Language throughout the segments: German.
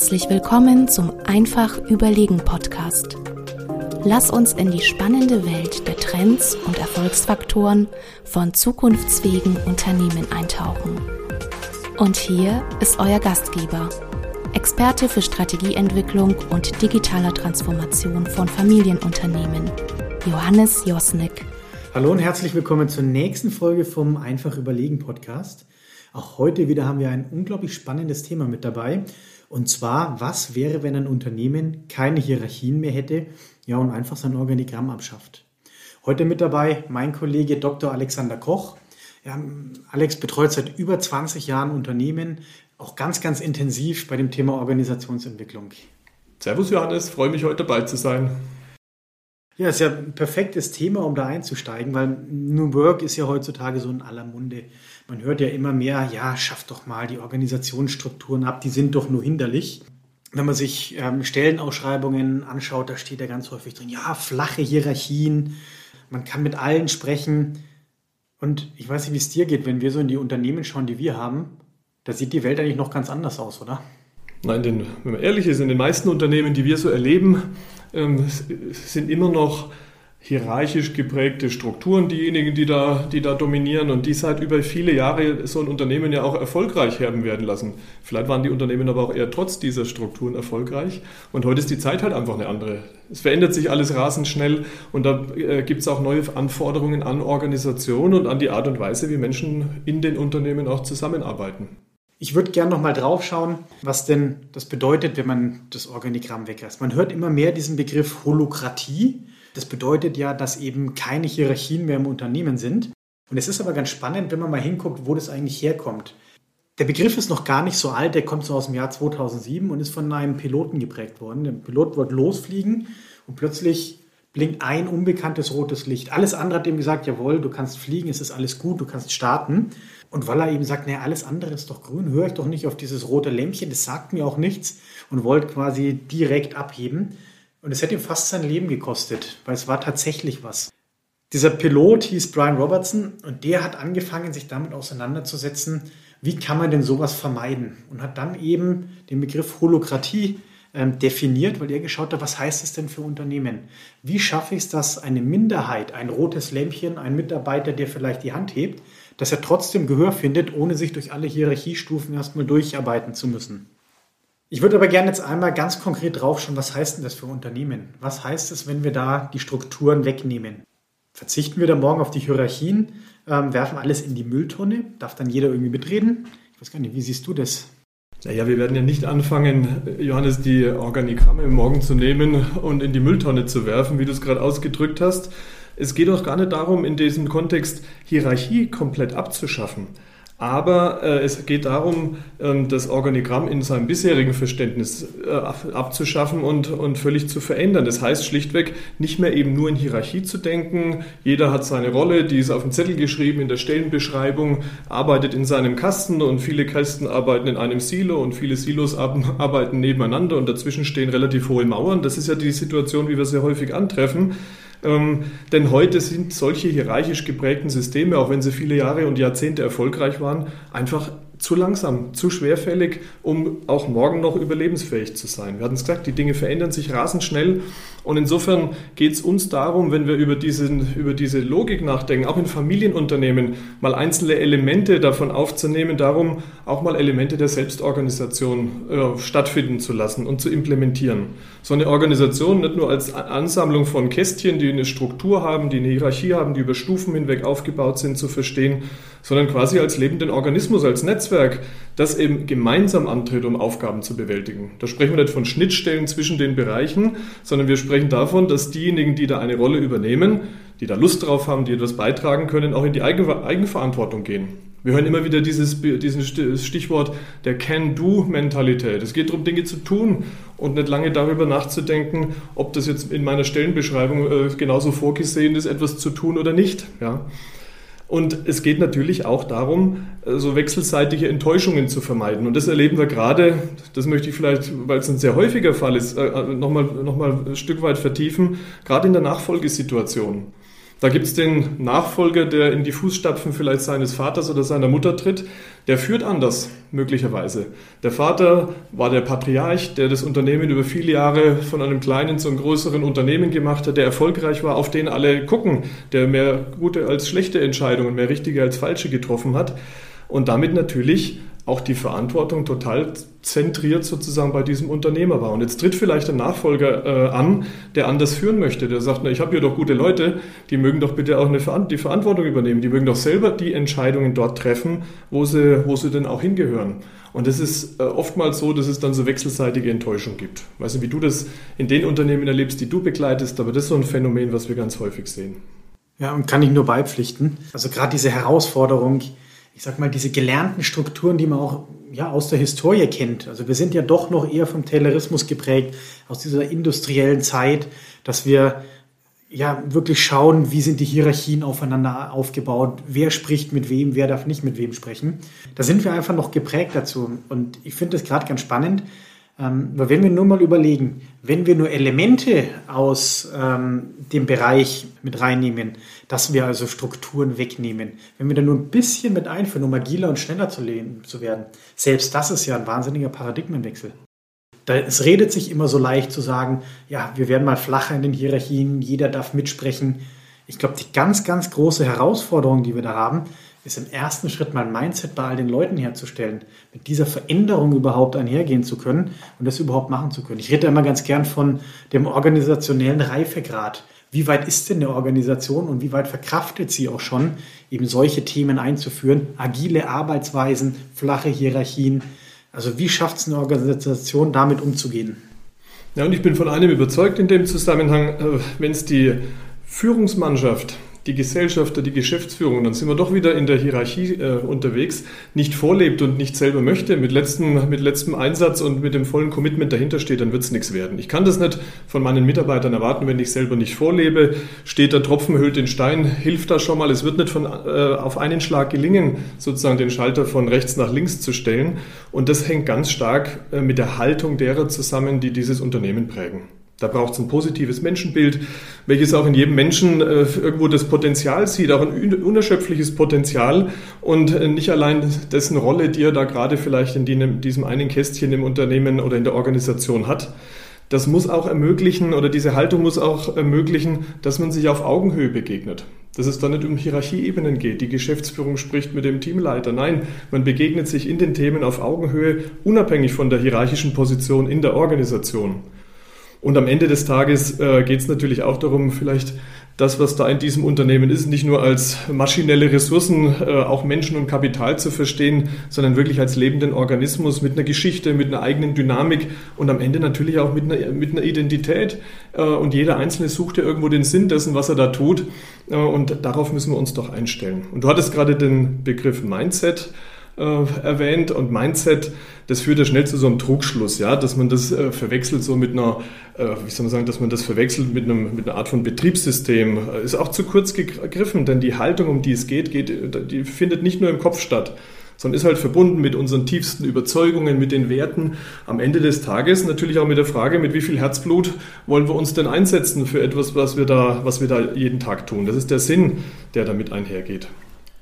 Herzlich willkommen zum Einfach Überlegen Podcast. Lass uns in die spannende Welt der Trends und Erfolgsfaktoren von zukunftsfähigen Unternehmen eintauchen. Und hier ist euer Gastgeber, Experte für Strategieentwicklung und digitaler Transformation von Familienunternehmen, Johannes Josnick. Hallo und herzlich willkommen zur nächsten Folge vom Einfach Überlegen Podcast. Auch heute wieder haben wir ein unglaublich spannendes Thema mit dabei. Und zwar, was wäre, wenn ein Unternehmen keine Hierarchien mehr hätte, ja, und einfach sein Organigramm abschafft? Heute mit dabei mein Kollege Dr. Alexander Koch. Ja, Alex betreut seit über 20 Jahren Unternehmen, auch ganz, ganz intensiv bei dem Thema Organisationsentwicklung. Servus Johannes, freue mich heute dabei zu sein. Ja, ist ja ein perfektes Thema, um da einzusteigen, weil New Work ist ja heutzutage so in aller Munde. Man hört ja immer mehr, ja, schafft doch mal die Organisationsstrukturen ab, die sind doch nur hinderlich. Wenn man sich ähm, Stellenausschreibungen anschaut, da steht ja ganz häufig drin, ja, flache Hierarchien, man kann mit allen sprechen. Und ich weiß nicht, wie es dir geht, wenn wir so in die Unternehmen schauen, die wir haben, da sieht die Welt eigentlich noch ganz anders aus, oder? Nein, denn, wenn man ehrlich ist, in den meisten Unternehmen, die wir so erleben, ähm, sind immer noch hierarchisch geprägte Strukturen diejenigen, die da, die da dominieren und die seit über viele Jahre so ein Unternehmen ja auch erfolgreich haben werden lassen. Vielleicht waren die Unternehmen aber auch eher trotz dieser Strukturen erfolgreich und heute ist die Zeit halt einfach eine andere. Es verändert sich alles rasend schnell und da äh, gibt es auch neue Anforderungen an Organisation und an die Art und Weise, wie Menschen in den Unternehmen auch zusammenarbeiten. Ich würde gerne noch mal drauf schauen, was denn das bedeutet, wenn man das Organigramm weglässt. Man hört immer mehr diesen Begriff Holokratie. Das bedeutet ja, dass eben keine Hierarchien mehr im Unternehmen sind. Und es ist aber ganz spannend, wenn man mal hinguckt, wo das eigentlich herkommt. Der Begriff ist noch gar nicht so alt, der kommt so aus dem Jahr 2007 und ist von einem Piloten geprägt worden. Der Pilot wollte losfliegen und plötzlich blinkt ein unbekanntes rotes Licht. Alles andere hat ihm gesagt, jawohl, du kannst fliegen, es ist alles gut, du kannst starten. Und weil er eben sagt, naja, alles andere ist doch grün, höre ich doch nicht auf dieses rote Lämpchen, das sagt mir auch nichts und wollte quasi direkt abheben. Und es hätte ihm fast sein Leben gekostet, weil es war tatsächlich was. Dieser Pilot hieß Brian Robertson und der hat angefangen, sich damit auseinanderzusetzen, wie kann man denn sowas vermeiden? Und hat dann eben den Begriff Holokratie definiert, weil er geschaut hat, was heißt es denn für Unternehmen? Wie schaffe ich es, dass eine Minderheit, ein rotes Lämpchen, ein Mitarbeiter, der vielleicht die Hand hebt, dass er trotzdem Gehör findet, ohne sich durch alle Hierarchiestufen erstmal durcharbeiten zu müssen? Ich würde aber gerne jetzt einmal ganz konkret draufschauen, was heißt denn das für Unternehmen? Was heißt es, wenn wir da die Strukturen wegnehmen? Verzichten wir da morgen auf die Hierarchien, ähm, werfen alles in die Mülltonne? Darf dann jeder irgendwie mitreden? Ich weiß gar nicht, wie siehst du das? Naja, wir werden ja nicht anfangen, Johannes, die Organigramme morgen zu nehmen und in die Mülltonne zu werfen, wie du es gerade ausgedrückt hast. Es geht auch gar nicht darum, in diesem Kontext Hierarchie komplett abzuschaffen. Aber äh, es geht darum, ähm, das Organigramm in seinem bisherigen Verständnis äh, abzuschaffen und, und völlig zu verändern. Das heißt schlichtweg, nicht mehr eben nur in Hierarchie zu denken. Jeder hat seine Rolle, die ist auf dem Zettel geschrieben in der Stellenbeschreibung, arbeitet in seinem Kasten und viele Kasten arbeiten in einem Silo und viele Silos arbeiten nebeneinander und dazwischen stehen relativ hohe Mauern. Das ist ja die Situation, wie wir sie häufig antreffen. Ähm, denn heute sind solche hierarchisch geprägten Systeme, auch wenn sie viele Jahre und Jahrzehnte erfolgreich waren, einfach zu langsam, zu schwerfällig, um auch morgen noch überlebensfähig zu sein. Wir hatten es gesagt, die Dinge verändern sich rasend schnell und insofern geht es uns darum, wenn wir über, diesen, über diese Logik nachdenken, auch in Familienunternehmen mal einzelne Elemente davon aufzunehmen, darum auch mal Elemente der Selbstorganisation äh, stattfinden zu lassen und zu implementieren. So eine Organisation nicht nur als Ansammlung von Kästchen, die eine Struktur haben, die eine Hierarchie haben, die über Stufen hinweg aufgebaut sind, zu verstehen, sondern quasi als lebenden Organismus, als Netzwerk, das eben gemeinsam antritt, um Aufgaben zu bewältigen. Da sprechen wir nicht von Schnittstellen zwischen den Bereichen, sondern wir sprechen davon, dass diejenigen, die da eine Rolle übernehmen, die da Lust drauf haben, die etwas beitragen können, auch in die Eigenverantwortung gehen. Wir hören immer wieder dieses, dieses Stichwort der Can-Do-Mentalität. Es geht darum, Dinge zu tun und nicht lange darüber nachzudenken, ob das jetzt in meiner Stellenbeschreibung äh, genauso vorgesehen ist, etwas zu tun oder nicht. Ja. Und es geht natürlich auch darum, äh, so wechselseitige Enttäuschungen zu vermeiden. Und das erleben wir gerade, das möchte ich vielleicht, weil es ein sehr häufiger Fall ist, äh, nochmal noch mal ein Stück weit vertiefen, gerade in der Nachfolgesituation. Da gibt es den Nachfolger, der in die Fußstapfen vielleicht seines Vaters oder seiner Mutter tritt. Der führt anders, möglicherweise. Der Vater war der Patriarch, der das Unternehmen über viele Jahre von einem kleinen zu einem größeren Unternehmen gemacht hat, der erfolgreich war, auf den alle gucken, der mehr gute als schlechte Entscheidungen, mehr richtige als falsche getroffen hat. Und damit natürlich auch die Verantwortung total zentriert sozusagen bei diesem Unternehmer war. Und jetzt tritt vielleicht ein Nachfolger äh, an, der anders führen möchte, der sagt, na, ich habe hier doch gute Leute, die mögen doch bitte auch eine, die Verantwortung übernehmen, die mögen doch selber die Entscheidungen dort treffen, wo sie, wo sie denn auch hingehören. Und das ist äh, oftmals so, dass es dann so wechselseitige Enttäuschung gibt. Ich weiß nicht, wie du das in den Unternehmen erlebst, die du begleitest, aber das ist so ein Phänomen, was wir ganz häufig sehen. Ja, und kann ich nur beipflichten. Also gerade diese Herausforderung, ich sag mal, diese gelernten Strukturen, die man auch ja, aus der Historie kennt. Also wir sind ja doch noch eher vom Taylorismus geprägt, aus dieser industriellen Zeit, dass wir ja wirklich schauen, wie sind die Hierarchien aufeinander aufgebaut, wer spricht mit wem, wer darf nicht mit wem sprechen. Da sind wir einfach noch geprägt dazu. Und ich finde das gerade ganz spannend, ähm, weil wenn wir nur mal überlegen, wenn wir nur Elemente aus ähm, dem Bereich mit reinnehmen, dass wir also Strukturen wegnehmen, wenn wir da nur ein bisschen mit einführen, um agiler und schneller zu, leben, zu werden, selbst das ist ja ein wahnsinniger Paradigmenwechsel. Da, es redet sich immer so leicht zu sagen, ja, wir werden mal flacher in den Hierarchien, jeder darf mitsprechen. Ich glaube, die ganz, ganz große Herausforderung, die wir da haben, ist im ersten Schritt mal ein Mindset bei all den Leuten herzustellen, mit dieser Veränderung überhaupt einhergehen zu können und das überhaupt machen zu können. Ich rede immer ganz gern von dem organisationellen Reifegrad. Wie weit ist denn eine Organisation und wie weit verkraftet sie auch schon, eben solche Themen einzuführen? Agile Arbeitsweisen, flache Hierarchien. Also wie schafft es eine Organisation, damit umzugehen? Ja, und ich bin von einem überzeugt in dem Zusammenhang, äh, wenn es die Führungsmannschaft die Gesellschafter, die Geschäftsführung, dann sind wir doch wieder in der Hierarchie äh, unterwegs, nicht vorlebt und nicht selber möchte, mit letztem, mit letztem Einsatz und mit dem vollen Commitment dahinter steht, dann wird es nichts werden. Ich kann das nicht von meinen Mitarbeitern erwarten, wenn ich selber nicht vorlebe. Steht der Tropfen hüllt den Stein, hilft das schon mal. Es wird nicht von, äh, auf einen Schlag gelingen, sozusagen den Schalter von rechts nach links zu stellen. Und das hängt ganz stark äh, mit der Haltung derer zusammen, die dieses Unternehmen prägen. Da braucht es ein positives Menschenbild, welches auch in jedem Menschen äh, irgendwo das Potenzial sieht, auch ein unerschöpfliches Potenzial und äh, nicht allein dessen Rolle, die er da gerade vielleicht in, die, diesem einen Kästchen im Unternehmen oder in der Organisation hat. Das muss auch ermöglichen oder diese Haltung muss auch ermöglichen, dass man sich auf Augenhöhe begegnet. Dass es da nicht um Hierarchieebenen geht. Die Geschäftsführung spricht mit dem Teamleiter. Nein, man begegnet sich in den Themen auf Augenhöhe, unabhängig von der hierarchischen Position in der Organisation. Und am Ende des Tages äh, geht es natürlich auch darum, vielleicht das, was da in diesem Unternehmen ist, nicht nur als maschinelle Ressourcen, äh, auch Menschen und Kapital zu verstehen, sondern wirklich als lebenden Organismus mit einer Geschichte, mit einer eigenen Dynamik und am Ende natürlich auch mit einer, mit einer Identität. Äh, und jeder Einzelne sucht ja irgendwo den Sinn dessen, was er da tut. Äh, und darauf müssen wir uns doch einstellen. Und du hattest gerade den Begriff Mindset äh, erwähnt und Mindset, das führt ja schnell zu so einem Trugschluss, ja, dass man das äh, verwechselt so mit einer, äh, wie soll man sagen, dass man das verwechselt mit, einem, mit einer Art von Betriebssystem. Ist auch zu kurz gegriffen, denn die Haltung, um die es geht, geht die findet nicht nur im Kopf statt, sondern ist halt verbunden mit unseren tiefsten Überzeugungen, mit den Werten. Am Ende des Tages natürlich auch mit der Frage, mit wie viel Herzblut wollen wir uns denn einsetzen für etwas, was wir da, was wir da jeden Tag tun. Das ist der Sinn, der damit einhergeht.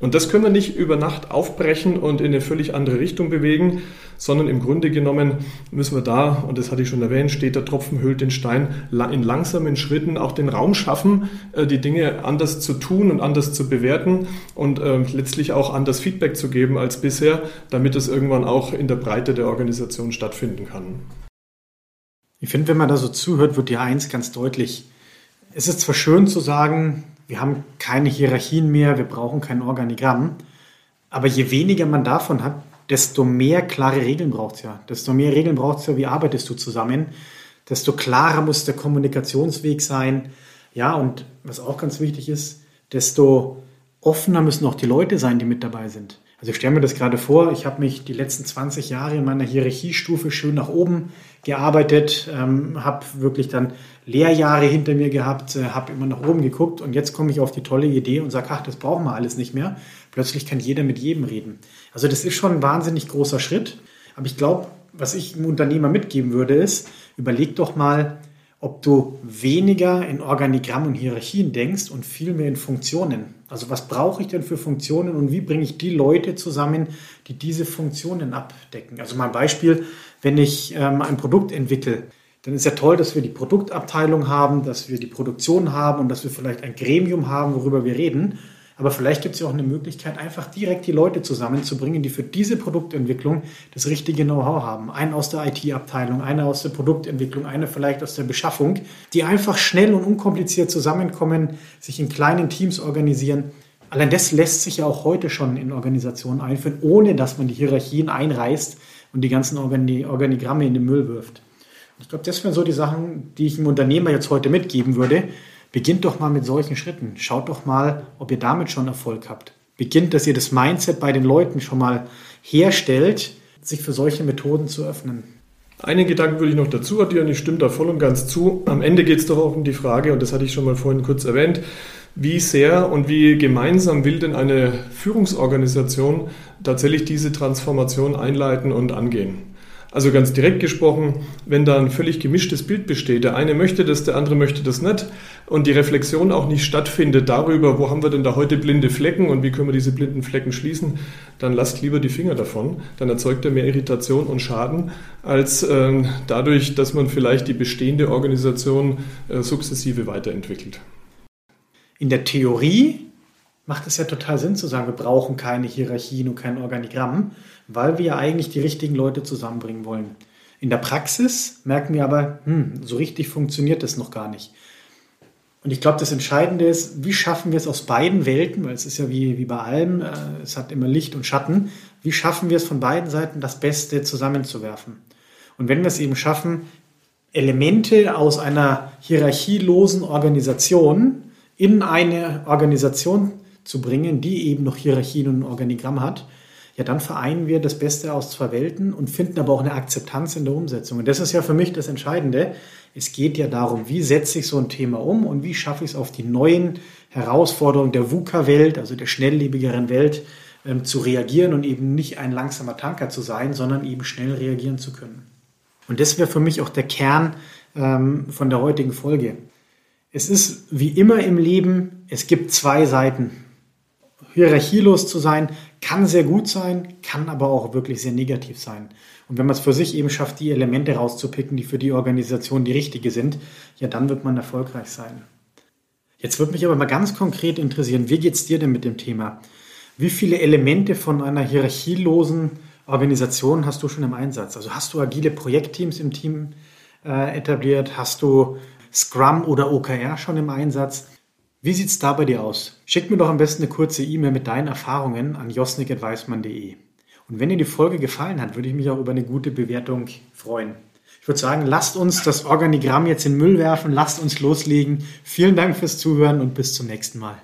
Und das können wir nicht über Nacht aufbrechen und in eine völlig andere Richtung bewegen, sondern im Grunde genommen müssen wir da, und das hatte ich schon erwähnt, steht der Tropfen hüllt den Stein, in langsamen Schritten auch den Raum schaffen, äh, die Dinge anders zu tun und anders zu bewerten und äh, letztlich auch anders Feedback zu geben als bisher, damit es irgendwann auch in der Breite der Organisation stattfinden kann. Ich finde, wenn man da so zuhört, wird dir eins ganz deutlich. Es ist zwar schön zu sagen, wir haben keine Hierarchien mehr, wir brauchen kein Organigramm. Aber je weniger man davon hat, desto mehr klare Regeln braucht es ja. Desto mehr Regeln braucht es ja, wie arbeitest du zusammen. Desto klarer muss der Kommunikationsweg sein. Ja, und was auch ganz wichtig ist, desto offener müssen auch die Leute sein, die mit dabei sind. Also ich stelle mir das gerade vor, ich habe mich die letzten 20 Jahre in meiner Hierarchiestufe schön nach oben gearbeitet, ähm, habe wirklich dann Lehrjahre hinter mir gehabt, äh, habe immer nach oben geguckt und jetzt komme ich auf die tolle Idee und sage, ach, das brauchen wir alles nicht mehr. Plötzlich kann jeder mit jedem reden. Also das ist schon ein wahnsinnig großer Schritt. Aber ich glaube, was ich einem Unternehmer mitgeben würde, ist, überleg doch mal, ob du weniger in Organigramm und Hierarchien denkst und viel mehr in Funktionen. Also was brauche ich denn für Funktionen und wie bringe ich die Leute zusammen, die diese Funktionen abdecken? Also mal ein Beispiel, wenn ich ähm, ein Produkt entwickle, dann ist ja toll, dass wir die Produktabteilung haben, dass wir die Produktion haben und dass wir vielleicht ein Gremium haben, worüber wir reden. Aber vielleicht gibt es ja auch eine Möglichkeit, einfach direkt die Leute zusammenzubringen, die für diese Produktentwicklung das richtige Know-how haben. Einen aus der IT-Abteilung, einer aus der Produktentwicklung, einer vielleicht aus der Beschaffung, die einfach schnell und unkompliziert zusammenkommen, sich in kleinen Teams organisieren. Allein das lässt sich ja auch heute schon in Organisationen einführen, ohne dass man die Hierarchien einreißt und die ganzen Organi Organigramme in den Müll wirft. Ich glaube, das wären so die Sachen, die ich einem Unternehmer jetzt heute mitgeben würde. Beginnt doch mal mit solchen Schritten. Schaut doch mal, ob ihr damit schon Erfolg habt. Beginnt, dass ihr das Mindset bei den Leuten schon mal herstellt, sich für solche Methoden zu öffnen. Einen Gedanken würde ich noch dazu addieren, ich stimme da voll und ganz zu. Am Ende geht es doch auch um die Frage, und das hatte ich schon mal vorhin kurz erwähnt, wie sehr und wie gemeinsam will denn eine Führungsorganisation tatsächlich diese Transformation einleiten und angehen? Also ganz direkt gesprochen, wenn da ein völlig gemischtes Bild besteht, der eine möchte das, der andere möchte das nicht und die Reflexion auch nicht stattfindet darüber, wo haben wir denn da heute blinde Flecken und wie können wir diese blinden Flecken schließen, dann lasst lieber die Finger davon. Dann erzeugt er mehr Irritation und Schaden, als äh, dadurch, dass man vielleicht die bestehende Organisation äh, sukzessive weiterentwickelt. In der Theorie macht es ja total Sinn zu sagen, wir brauchen keine Hierarchien und kein Organigramm, weil wir ja eigentlich die richtigen Leute zusammenbringen wollen. In der Praxis merken wir aber, hm, so richtig funktioniert das noch gar nicht. Und ich glaube, das Entscheidende ist, wie schaffen wir es aus beiden Welten, weil es ist ja wie, wie bei allem, äh, es hat immer Licht und Schatten, wie schaffen wir es von beiden Seiten, das Beste zusammenzuwerfen? Und wenn wir es eben schaffen, Elemente aus einer hierarchielosen Organisation in eine Organisation zu bringen, die eben noch Hierarchien und Organigramm hat, ja, dann vereinen wir das Beste aus zwei Welten und finden aber auch eine Akzeptanz in der Umsetzung. Und das ist ja für mich das Entscheidende. Es geht ja darum, wie setze ich so ein Thema um und wie schaffe ich es auf die neuen Herausforderungen der VUCA-Welt, also der schnelllebigeren Welt, ähm, zu reagieren und eben nicht ein langsamer Tanker zu sein, sondern eben schnell reagieren zu können. Und das wäre für mich auch der Kern ähm, von der heutigen Folge. Es ist wie immer im Leben, es gibt zwei Seiten hierarchielos zu sein, kann sehr gut sein, kann aber auch wirklich sehr negativ sein. Und wenn man es für sich eben schafft, die Elemente rauszupicken, die für die Organisation die richtige sind, ja, dann wird man erfolgreich sein. Jetzt würde mich aber mal ganz konkret interessieren, wie geht es dir denn mit dem Thema? Wie viele Elemente von einer hierarchielosen Organisation hast du schon im Einsatz? Also hast du agile Projektteams im Team äh, etabliert? Hast du Scrum oder OKR schon im Einsatz? Wie sieht es da bei dir aus? Schick mir doch am besten eine kurze E-Mail mit deinen Erfahrungen an josnik.weismann.de. Und wenn dir die Folge gefallen hat, würde ich mich auch über eine gute Bewertung freuen. Ich würde sagen, lasst uns das Organigramm jetzt in Müll werfen, lasst uns loslegen. Vielen Dank fürs Zuhören und bis zum nächsten Mal.